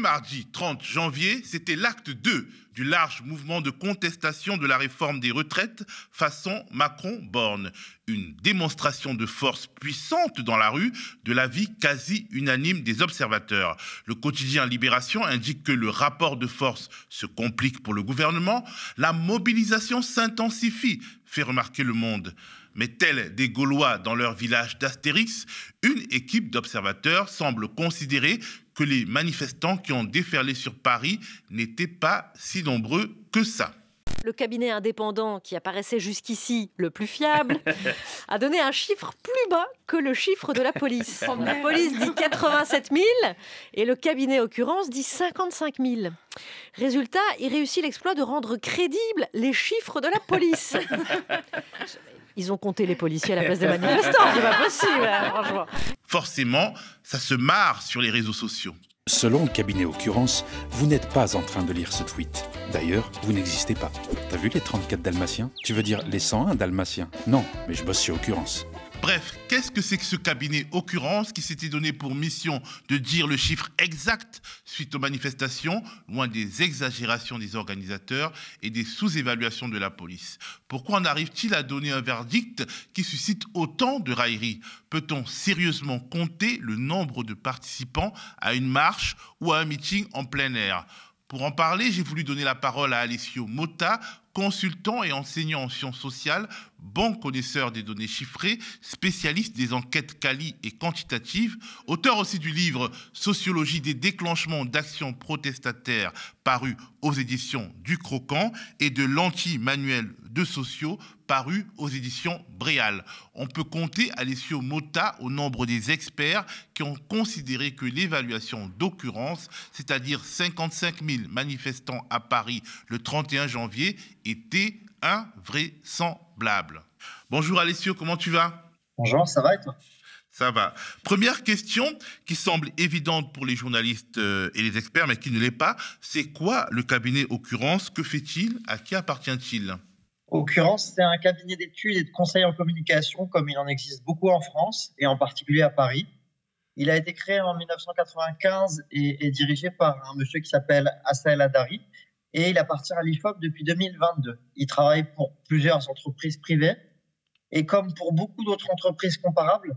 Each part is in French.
mardi 30 janvier, c'était l'acte 2 du large mouvement de contestation de la réforme des retraites façon Macron-Borne. Une démonstration de force puissante dans la rue, de l'avis quasi unanime des observateurs. Le quotidien Libération indique que le rapport de force se complique pour le gouvernement, la mobilisation s'intensifie, fait remarquer le monde. Mais tels des Gaulois dans leur village d'Astérix, une équipe d'observateurs semble considérer que les manifestants qui ont déferlé sur Paris n'étaient pas si nombreux que ça. Le cabinet indépendant qui apparaissait jusqu'ici le plus fiable a donné un chiffre plus bas que le chiffre de la police. La police dit 87 000 et le cabinet occurrence dit 55 000. Résultat, il réussit l'exploit de rendre crédibles les chiffres de la police. Ils ont compté les policiers à la place des manifestants. C'est pas possible, hein, franchement. Forcément, ça se marre sur les réseaux sociaux. Selon le cabinet Occurrence, vous n'êtes pas en train de lire ce tweet. D'ailleurs, vous n'existez pas. T'as vu les 34 dalmatiens? Tu veux dire les 101 dalmatiens? Non, mais je bosse chez Occurrence. Bref, qu'est-ce que c'est que ce cabinet Occurrence qui s'était donné pour mission de dire le chiffre exact suite aux manifestations, loin des exagérations des organisateurs et des sous-évaluations de la police? Pourquoi en arrive-t-il à donner un verdict qui suscite autant de railleries? Peut-on sérieusement compter le nombre de participants à une marche ou à un meeting en plein air? Pour en parler, j'ai voulu donner la parole à Alessio Mota, consultant et enseignant en sciences sociales, bon connaisseur des données chiffrées, spécialiste des enquêtes quali et quantitatives, auteur aussi du livre Sociologie des déclenchements d'actions protestataires paru aux éditions du Croquant et de l'anti-manuel de sociaux paru aux éditions Bréal. On peut compter Alessio Mota au nombre des experts qui ont considéré que l'évaluation d'occurrence, c'est-à-dire 55 000 manifestants à Paris le 31 janvier, était invraisemblable. Bonjour Alessio, comment tu vas? Bonjour, ça va et toi? Ça va. Première question qui semble évidente pour les journalistes euh, et les experts, mais qui ne l'est pas, c'est quoi le cabinet Occurrence Que fait-il? À qui appartient-il? Occurrence, c'est un cabinet d'études et de conseils en communication, comme il en existe beaucoup en France, et en particulier à Paris. Il a été créé en 1995 et est dirigé par un monsieur qui s'appelle Assael Adari, et il appartient à l'IFOP depuis 2022. Il travaille pour plusieurs entreprises privées et comme pour beaucoup d'autres entreprises comparables,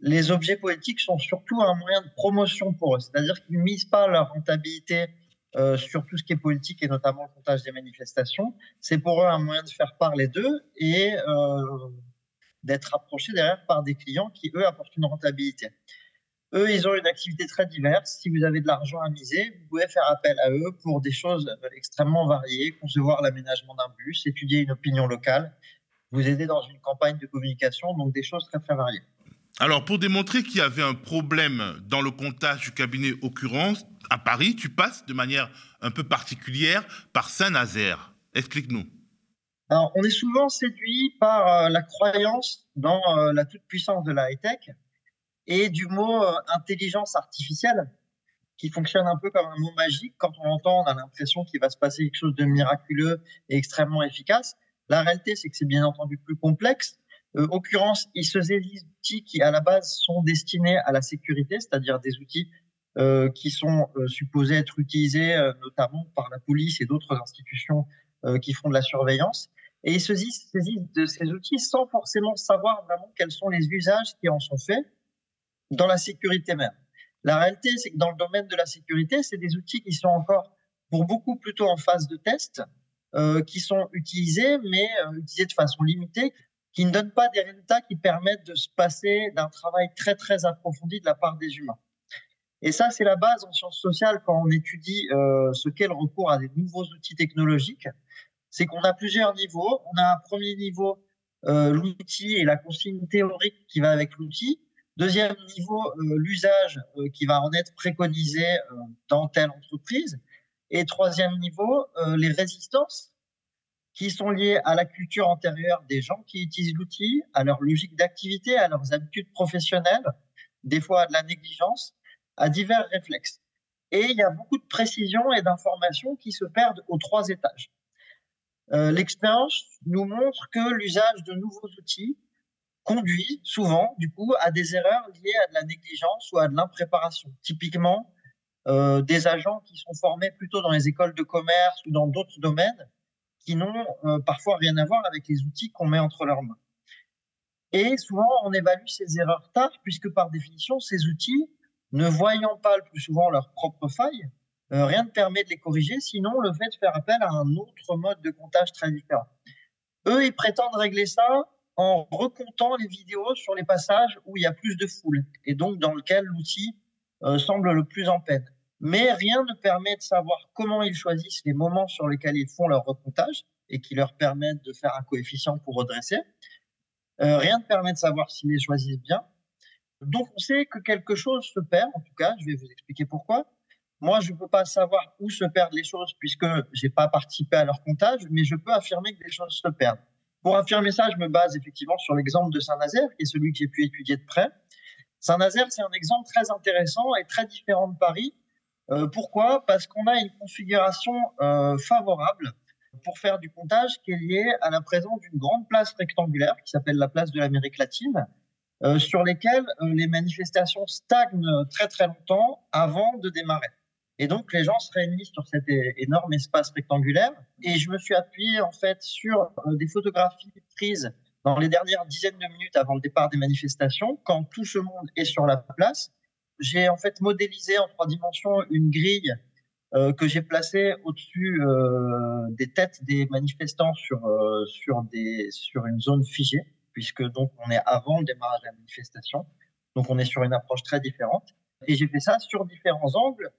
les objets politiques sont surtout un moyen de promotion pour eux. C'est-à-dire qu'ils ne misent pas leur rentabilité euh, sur tout ce qui est politique et notamment le comptage des manifestations. C'est pour eux un moyen de faire parler d'eux et euh, d'être approchés derrière par des clients qui, eux, apportent une rentabilité. Eux, ils ont une activité très diverse. Si vous avez de l'argent à miser, vous pouvez faire appel à eux pour des choses extrêmement variées, concevoir l'aménagement d'un bus, étudier une opinion locale, vous aider dans une campagne de communication, donc des choses très très variées. Alors, pour démontrer qu'il y avait un problème dans le comptage du cabinet Occurrence, à Paris, tu passes de manière un peu particulière par Saint-Nazaire. Explique-nous. Alors, on est souvent séduit par euh, la croyance dans euh, la toute-puissance de la high-tech et du mot euh, intelligence artificielle, qui fonctionne un peu comme un mot magique. Quand on l'entend, on a l'impression qu'il va se passer quelque chose de miraculeux et extrêmement efficace. La réalité, c'est que c'est bien entendu plus complexe. Euh, occurrence, il se saisit d'outils qui, à la base, sont destinés à la sécurité, c'est-à-dire des outils euh, qui sont euh, supposés être utilisés notamment par la police et d'autres institutions qui font de la surveillance. Et il se saisit de ces outils sans forcément savoir vraiment quels sont les usages qui en sont faits dans la sécurité même. La réalité, c'est que dans le domaine de la sécurité, c'est des outils qui sont encore pour beaucoup plutôt en phase de test, euh, qui sont utilisés, mais euh, utilisés de façon limitée, qui ne donnent pas des résultats qui permettent de se passer d'un travail très très approfondi de la part des humains. Et ça, c'est la base en sciences sociales quand on étudie euh, ce qu'est le recours à des nouveaux outils technologiques. C'est qu'on a plusieurs niveaux. On a un premier niveau, l'outil et la consigne théorique qui va avec l'outil. Deuxième niveau, euh, l'usage euh, qui va en être préconisé euh, dans telle entreprise. Et troisième niveau, les résistances qui sont liées à la culture antérieure des gens qui utilisent l'outil, à leur logique d'activité, à leurs habitudes professionnelles, des fois à de la négligence, à divers réflexes. Et il y a beaucoup de précisions et d'informations qui se perdent aux trois étages. L'expérience nous montre que l'usage de nouveaux outils conduit souvent, du coup, à des erreurs liées à de la négligence ou à de l'impréparation. Typiquement, euh, des agents qui sont formés plutôt dans les écoles de commerce ou dans d'autres domaines qui n'ont euh, parfois rien à voir avec les outils qu'on met entre leurs mains. Et souvent, on évalue ces erreurs tard, puisque par définition, ces outils, ne voyant pas le plus souvent leurs propres failles, euh, rien ne permet de les corriger, sinon le fait de faire appel à un autre mode de comptage très différent. Eux, ils prétendent régler ça en recomptant les vidéos sur les passages où il y a plus de foule, et donc dans lequel l'outil semble le plus en peine mais rien ne permet de savoir comment ils choisissent les moments sur lesquels ils font leur recomptage et qui leur permettent de faire un coefficient pour redresser. Euh, rien ne permet de savoir s'ils les choisissent bien. Donc on sait que quelque chose se perd, en tout cas, je vais vous expliquer pourquoi. Moi, je ne peux pas savoir où se perdent les choses puisque je n'ai pas participé à leur comptage, mais je peux affirmer que des choses se perdent. Pour affirmer ça, je me base effectivement sur l'exemple de Saint-Nazaire, qui est celui que j'ai pu étudier de près. Saint-Nazaire, c'est un exemple très intéressant et très différent de Paris, euh, pourquoi? Parce qu'on a une configuration euh, favorable pour faire du comptage qui est liée à la présence d'une grande place rectangulaire qui s'appelle la place de l'Amérique latine, euh, sur lesquelles les manifestations stagnent très très longtemps avant de démarrer. Et donc les gens se réunissent sur cet énorme espace rectangulaire. Et je me suis appuyé en fait sur des photographies prises dans les dernières dizaines de minutes avant le départ des manifestations, quand tout ce monde est sur la place j'ai en fait modélisé en trois dimensions une grille euh, que j'ai placée au-dessus euh, des têtes des manifestants sur euh, sur une zone figée, puisque donc on est avant le démarrage de la manifestation, donc on est sur une approche très différente. Et j'ai fait ça sur différents angles.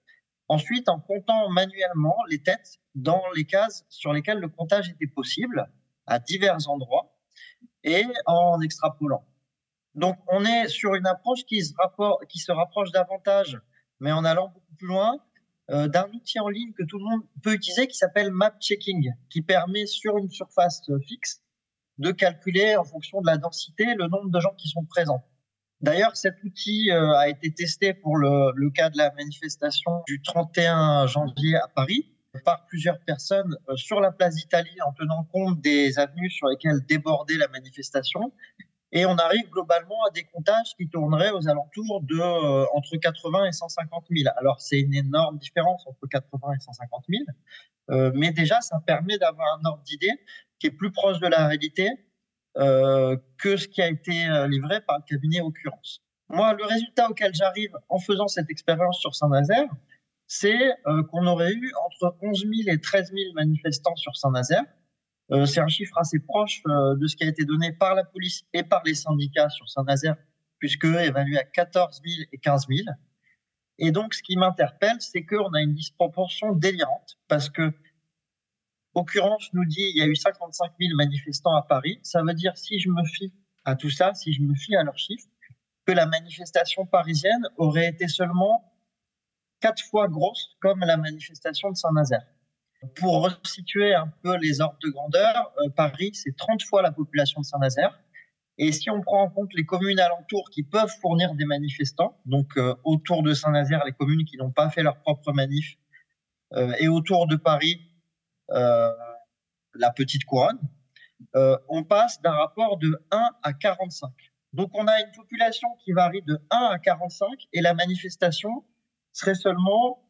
Ensuite, en comptant manuellement les têtes dans les cases sur lesquelles le comptage était possible à divers endroits et en extrapolant. Donc, on est sur une approche qui se, rapproche davantage, mais en allant beaucoup plus loin, euh, d'un outil en ligne que tout le monde peut utiliser qui s'appelle Map Checking, qui permet sur une surface fixe de calculer en fonction de la densité le nombre de gens qui sont présents. D'ailleurs, cet outil euh, a été testé pour le, le, cas de la manifestation du 31 janvier à Paris par plusieurs personnes euh, sur la place d'Italie en tenant compte des avenues sur lesquelles débordait la manifestation et on arrive globalement à des comptages qui tourneraient aux alentours de euh, entre 80 et 150 000. Alors c'est une énorme différence entre 80 et 150 000, euh, mais déjà ça permet d'avoir un ordre d'idée qui est plus proche de la réalité que ce qui a été euh, livré par le cabinet occurrence. Moi, le résultat auquel j'arrive en faisant cette expérience sur Saint-Nazaire, c'est euh, qu'on aurait eu entre 11 000 et 13 000 manifestants sur Saint-Nazaire, euh, c'est un chiffre assez proche euh, de ce qui a été donné par la police et par les syndicats sur Saint-Nazaire, puisque évalué à 14 000 et 15 000. Et donc, ce qui m'interpelle, c'est qu'on a une disproportion délirante, parce que Occurrence nous dit il y a eu 55 000 manifestants à Paris. Ça veut dire, si je me fie à tout ça, si je me fie à leurs chiffres, que la manifestation parisienne aurait été seulement quatre fois grosse comme la manifestation de Saint-Nazaire. Pour resituer un peu les ordres de grandeur, euh, Paris, c'est 30 fois la population de Saint-Nazaire. Et si on prend en compte les communes alentours qui peuvent fournir des manifestants, donc euh, autour de Saint-Nazaire, les communes qui n'ont pas fait leur propre manif, euh, et autour de Paris, la petite couronne, on passe d'un rapport de 1 à 45. Donc on a une population qui varie de 1 à 45 et la manifestation serait seulement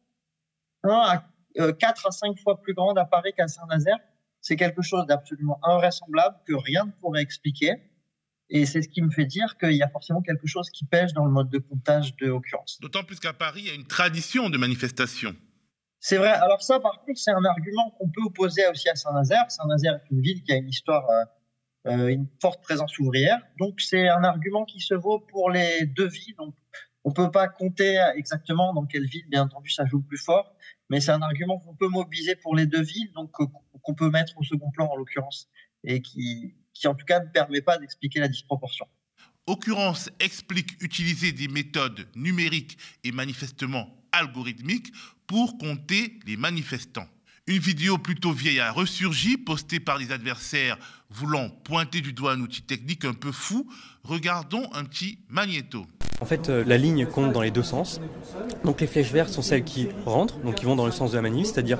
1 à 4 euh, à 5 fois plus grande à Paris qu'à Saint-Nazaire. C'est quelque chose d'absolument invraisemblable que rien ne pourrait expliquer. Et c'est ce qui me fait dire qu'il y a forcément quelque chose qui pêche dans le mode de comptage de occurrence. D'autant plus qu'à Paris, il y a une tradition de manifestation. C'est vrai. Alors ça, par contre, c'est un argument qu'on peut opposer aussi à Saint-Nazaire. Saint-Nazaire est une ville qui a une histoire, euh, euh une forte présence ouvrière. Donc c'est un argument qui se vaut pour les deux villes. Donc on peut pas compter exactement dans quelle ville, bien entendu, ça joue plus fort mais c'est un argument qu'on peut mobiliser pour les deux villes, donc euh, qu'on peut mettre au second plan en l'occurrence, et qui, qui en tout cas ne permet pas d'expliquer la disproportion. Occurrence explique utiliser des méthodes numériques et manifestement algorithmiques pour compter les manifestants. Une vidéo plutôt vieille a ressurgi, postée par les adversaires voulant pointer du doigt un outil technique un peu fou. Regardons un petit magnéto. En fait, euh, la ligne compte dans les deux sens. Donc les flèches vertes sont celles qui rentrent, donc qui vont dans le sens de la manif, c'est-à-dire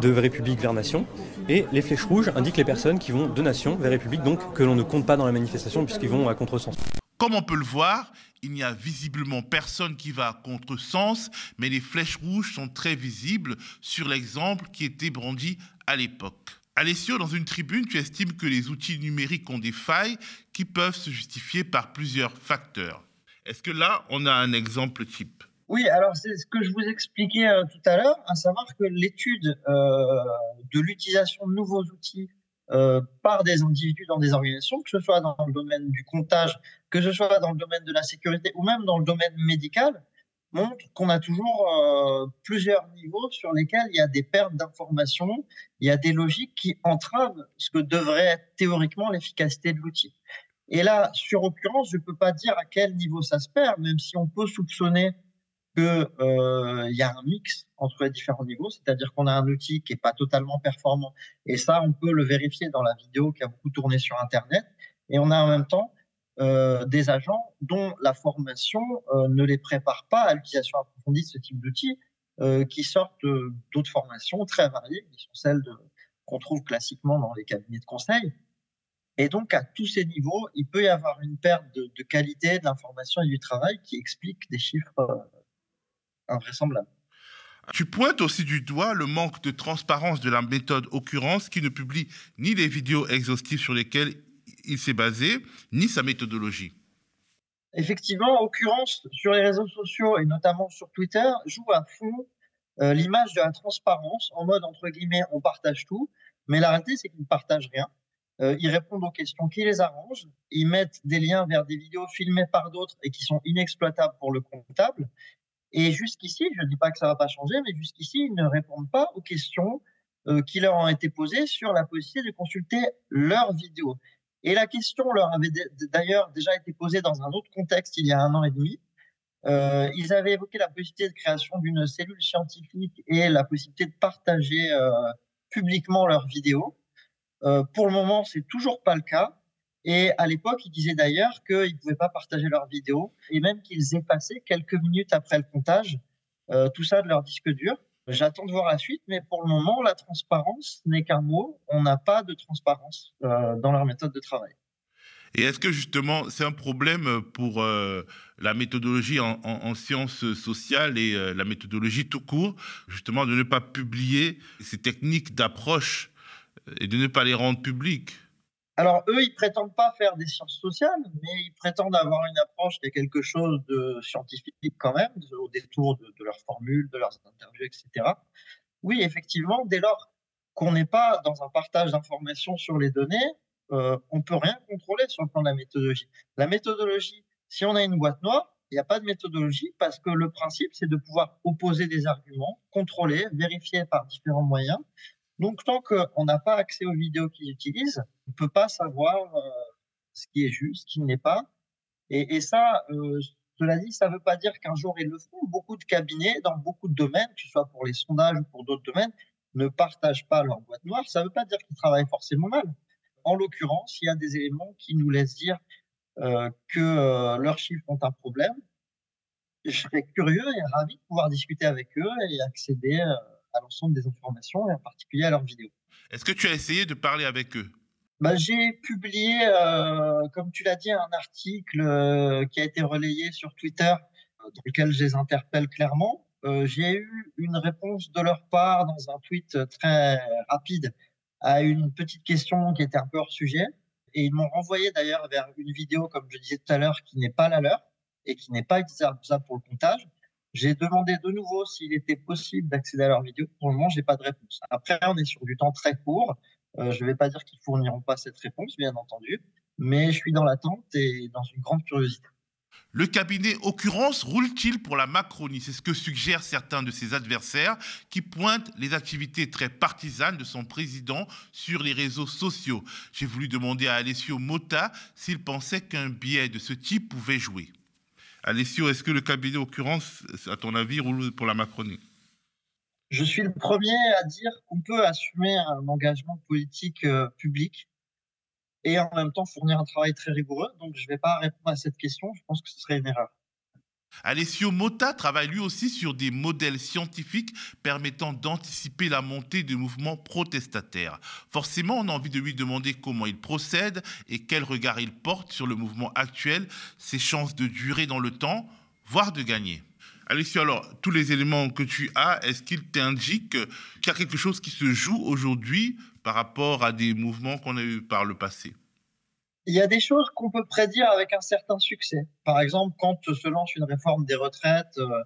de République vers Nation. Et les flèches rouges indiquent les personnes qui vont de Nation vers République, donc que l'on ne compte pas dans la manifestation puisqu'ils vont à contresens. Comme on peut le voir, il n'y a visiblement personne qui va à contre-sens, mais les flèches rouges sont très visibles sur l'exemple qui était brandi à l'époque. Alessio, dans une tribune, tu estimes que les outils numériques ont des failles qui peuvent se justifier par plusieurs facteurs. Est-ce que là, on a un exemple type? Oui, alors c'est ce que je vous expliquais euh, tout à l'heure, à savoir que l'étude euh, de l'utilisation de nouveaux outils par des individus dans des organisations, que ce soit dans le domaine du comptage, que ce soit dans le domaine de la sécurité ou même dans le domaine médical, montre qu'on a toujours euh, plusieurs niveaux sur lesquels il y a des pertes d'informations, il y a des logiques qui entravent ce que devrait être théoriquement l'efficacité de l'outil. Et là, sur occurrence, je ne peux pas dire à quel niveau ça se perd, même si on peut soupçonner qu'il euh, y a un mix entre les différents niveaux, c'est-à-dire qu'on a un outil qui n'est pas totalement performant. Et ça, on peut le vérifier dans la vidéo qui a beaucoup tourné sur Internet. Et on a en même temps euh, des agents dont la formation euh, ne les prépare pas à l'utilisation approfondie de ce type d'outils, euh, qui sortent d'autres formations très variées, qui sont celles qu'on trouve classiquement dans les cabinets de conseil. Et donc, à tous ces niveaux, il peut y avoir une perte de, de qualité de l'information et du travail qui explique des chiffres invraisemblable. Tu pointes aussi du doigt le manque de transparence de la méthode occurrence qui ne publie ni les vidéos exhaustives sur lesquelles il s'est basé, ni sa méthodologie. Effectivement, occurrence sur les réseaux sociaux et notamment sur Twitter joue à fond euh, l'image de la transparence en mode entre guillemets on partage tout, mais la réalité c'est qu'ils ne partagent rien. Euh, ils répondent aux questions qui les arrangent, ils mettent des liens vers des vidéos filmées par d'autres et qui sont inexploitables pour le comptable, et jusqu'ici, je ne dis pas que ça va pas changer, mais jusqu'ici, ils ne répondent pas aux questions euh, qui leur ont été posées sur la possibilité de consulter leurs vidéos. Et la question leur avait d'ailleurs déjà été posée dans un autre contexte il y a un an et demi. Euh, ils avaient évoqué la possibilité de création d'une cellule scientifique et la possibilité de partager euh, publiquement leurs vidéos. Pour le moment, c'est toujours pas le cas. Et à l'époque, ils disaient d'ailleurs qu'ils ne pouvaient pas partager leurs vidéos et même qu'ils effaçaient quelques minutes après le comptage euh, tout ça de leur disque dur. J'attends de voir la suite, mais pour le moment, la transparence n'est qu'un mot. On n'a pas de transparence euh, dans leur méthode de travail. Et est-ce que justement c'est un problème pour euh, la méthodologie en, en, sciences sociales et la méthodologie tout court, justement de ne pas publier ces techniques d'approche et de ne pas les rendre publiques? Alors, eux, ils prétendent pas faire des sciences sociales, mais ils prétendent avoir une approche qui est quelque chose de scientifique quand même, au détour de, leurs formules, de leurs interviews, etc. Oui, effectivement, dès lors qu'on n'est pas dans un partage d'informations sur les données, euh, on peut rien contrôler sur le plan de la méthodologie. La méthodologie, si on a une boîte noire, il n'y a pas de méthodologie parce que le principe, c'est de pouvoir opposer des arguments, contrôler, vérifier par différents moyens donc, tant qu'on n'a pas accès aux vidéos qu'ils utilisent, ne peut pas savoir euh, ce qui est juste, ce qui n'est pas. Et, ça, euh, cela dit, ça ne veut pas dire qu'un jour ils le feront. Beaucoup de cabinets, dans beaucoup de domaines, que ce soit pour les sondages ou pour d'autres domaines, ne partagent pas leur boîte noire. Ça ne veut pas dire qu'ils travaillent forcément mal. En l'occurrence, il y a des éléments qui nous laissent dire euh, que leurs chiffres ont un problème. Je serais curieux et ravi de pouvoir discuter avec eux et accéder à l'ensemble des informations et en particulier à leurs vidéos. Est-ce que tu as essayé de parler avec eux? Bah, J'ai publié, euh, comme tu l'as dit, un article euh, qui a été relayé sur Twitter euh, dans lequel je les interpelle clairement. J'ai eu une réponse de leur part dans un tweet très rapide à une petite question qui était un peu hors sujet. Et ils m'ont renvoyé d'ailleurs vers une vidéo, comme je disais tout à l'heure, qui n'est pas la leur et qui n'est pas utilisable pour le comptage. J'ai demandé de nouveau s'il était possible d'accéder à leurs vidéos. Pour le moment, j'ai pas de réponse. Après, on est sur du temps très court. Euh, je ne vais pas dire qu'ils fourniront pas cette réponse, bien entendu, mais je suis dans l'attente et dans une grande curiosité. Le cabinet Occurrence roule-t-il pour la Macronie? C'est ce que suggèrent certains de ses adversaires qui pointent les activités très partisanes de son président sur les réseaux sociaux. J'ai voulu demander à Alessio Mota s'il pensait qu'un biais de ce type pouvait jouer. Alessio, est-ce que le cabinet occurrence, à ton avis, roule pour la Macronie? Je suis le premier à dire qu'on peut assumer un engagement politique euh, public et en même temps fournir un travail très rigoureux. Donc, je ne vais pas répondre à cette question. Je pense que ce serait une erreur. Alessio Motta travaille lui aussi sur des modèles scientifiques permettant d'anticiper la montée de mouvements protestataires. Forcément, on a envie de lui demander comment il procède et quel regard il porte sur le mouvement actuel, ses chances de durer dans le temps, voire de gagner. Alessio, alors, tous les éléments que tu as, est-ce qu'ils t'indiquent qu'il y a quelque chose qui se joue aujourd'hui par rapport à des mouvements qu'on a eus par le passé? Il y a des choses qu'on peut prédire avec un certain succès. Par exemple, quand se lance une réforme des retraites euh,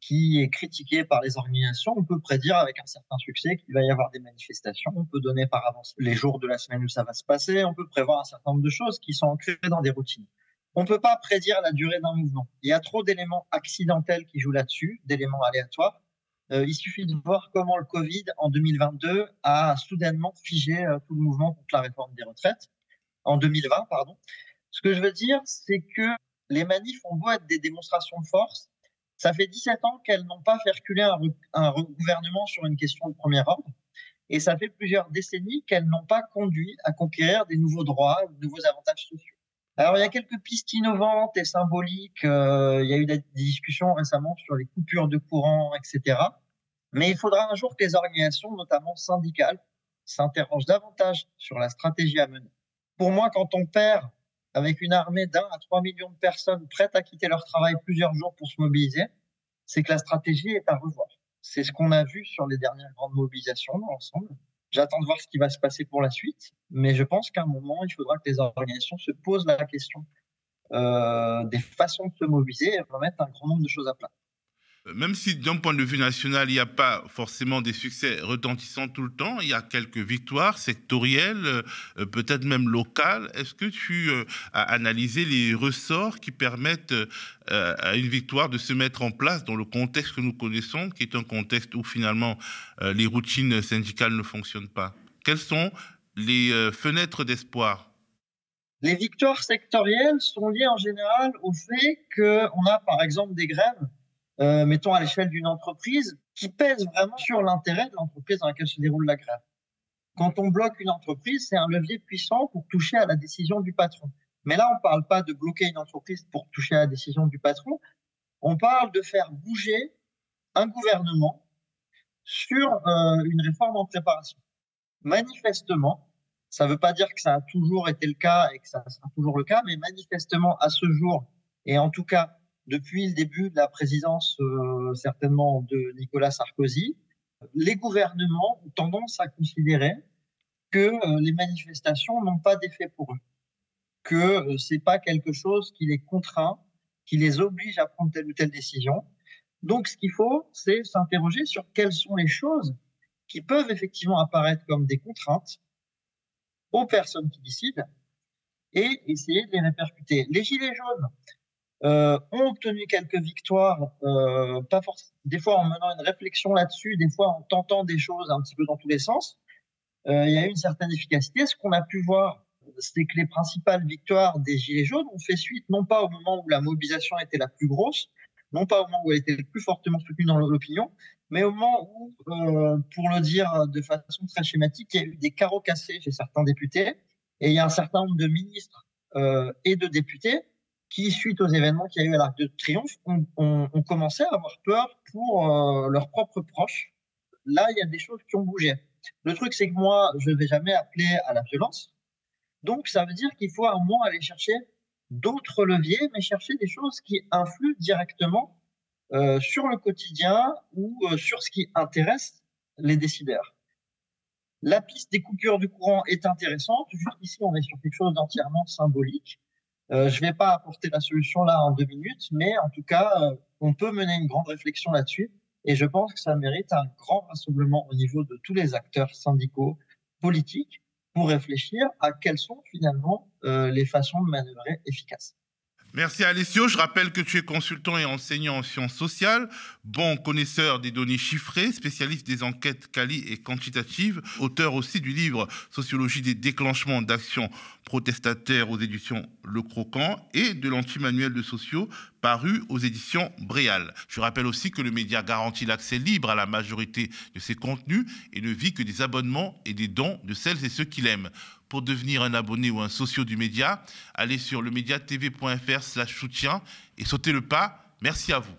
qui est critiquée par les organisations, on peut prédire avec un certain succès qu'il va y avoir des manifestations. On peut donner par avance les jours de la semaine où ça va se passer. On peut prévoir un certain nombre de choses qui sont ancrées dans des routines. On ne peut pas prédire la durée d'un mouvement. Il y a trop d'éléments accidentels qui jouent là-dessus, d'éléments aléatoires. Euh, il suffit de voir comment le Covid en 2022 a soudainement figé euh, tout le mouvement contre la réforme des retraites en 2020, pardon. Ce que je veux dire, c'est que les manifs ont beau être des démonstrations de force, ça fait 17 ans qu'elles n'ont pas fait reculer un, un, gouvernement sur une question de premier ordre. Et ça fait plusieurs décennies qu'elles n'ont pas conduit à conquérir des nouveaux droits, de nouveaux avantages sociaux. Alors, il y a quelques pistes innovantes et symboliques. Euh, il y a eu des discussions récemment sur les coupures de courant, etc. Mais il faudra un jour que les organisations, notamment syndicales, s'interrogent davantage sur la stratégie à mener. Pour moi, quand on perd avec une armée d'un à trois millions de personnes prêtes à quitter leur travail plusieurs jours pour se mobiliser, c'est que la stratégie est à revoir. C'est ce qu'on a vu sur les dernières grandes mobilisations dans l'ensemble. J'attends de voir ce qui va se passer pour la suite, mais je pense qu'à un moment, il faudra que les organisations se posent la question euh, des façons de se mobiliser et remettre un grand nombre de choses à plat. Même si d'un point de vue national, il n'y a pas forcément des succès retentissants tout le temps, il y a quelques victoires sectorielles, euh, peut-être même locales. Est-ce que tu euh, as analysé les ressorts qui permettent euh, à une victoire de se mettre en place dans le contexte que nous connaissons, qui est un contexte où finalement les routines syndicales ne fonctionnent pas? Quelles sont les fenêtres d'espoir? Les victoires sectorielles sont liées en général au fait qu'on a par exemple des grèves euh, mettons à l'échelle d'une entreprise, qui pèse vraiment sur l'intérêt de l'entreprise dans laquelle se déroule la grève. Quand on bloque une entreprise, c'est un levier puissant pour toucher à la décision du patron. Mais là, on ne parle pas de bloquer une entreprise pour toucher à la décision du patron. On parle de faire bouger un gouvernement sur euh, une réforme en préparation. Manifestement, ça ne veut pas dire que ça a toujours été le cas et que ça sera toujours le cas, mais manifestement, à ce jour, et en tout cas depuis le début de la présidence euh, certainement de Nicolas Sarkozy, les gouvernements ont tendance à considérer que euh, les manifestations n'ont pas d'effet pour eux, que euh, c'est pas quelque chose qui les contraint, qui les oblige à prendre telle ou telle décision. Donc, ce qu'il faut, c'est s'interroger sur quelles sont les choses qui peuvent effectivement apparaître comme des contraintes aux personnes qui décident et essayer de les répercuter. Les gilets jaunes, euh, ont obtenu quelques victoires, euh, pas des fois en menant une réflexion là-dessus, des fois en tentant des choses un petit peu dans tous les sens. Euh, il y a eu une certaine efficacité. Ce qu'on a pu voir, c'est que les principales victoires des Gilets jaunes ont fait suite non pas au moment où la mobilisation était la plus grosse, non pas au moment où elle était le plus fortement soutenue dans l'opinion, mais au moment où, euh, pour le dire de façon très schématique, il y a eu des carreaux cassés chez certains députés, et il y a un certain nombre de ministres euh, et de députés qui, suite aux événements qu'il y a eu à l'Arc de Triomphe, ont, ont, commencé à avoir peur pour euh, leurs propres proches. Là, il y a des choses qui ont bougé. Le truc, c'est que moi, je ne vais jamais appeler à la violence. Donc, ça veut dire qu'il faut à un moment aller chercher d'autres leviers, mais chercher des choses qui influent directement euh, sur le quotidien ou euh, sur ce qui intéresse les décideurs. La piste des coupures du courant est intéressante. Jusqu'ici, on est sur quelque chose d'entièrement symbolique. Euh, je ne vais pas apporter la solution là en deux minutes, mais en tout cas, euh, on peut mener une grande réflexion là-dessus. Et je pense que ça mérite un grand rassemblement au niveau de tous les acteurs syndicaux, politiques, pour réfléchir à quelles sont finalement euh, les façons de manœuvrer efficaces. Merci Alessio. Je rappelle que tu es consultant et enseignant en sciences sociales, bon connaisseur des données chiffrées, spécialiste des enquêtes quali et quantitatives, auteur aussi du livre Sociologie des déclenchements d'actions protestataires aux éditions Le Croquant et de l'anti-manuel de sociaux paru aux éditions Bréal. Je rappelle aussi que le média garantit l'accès libre à la majorité de ses contenus et ne vit que des abonnements et des dons de celles et ceux qui l'aiment. Pour devenir un abonné ou un socio du média, allez sur lemediatv.fr slash soutien et sautez le pas Merci à vous.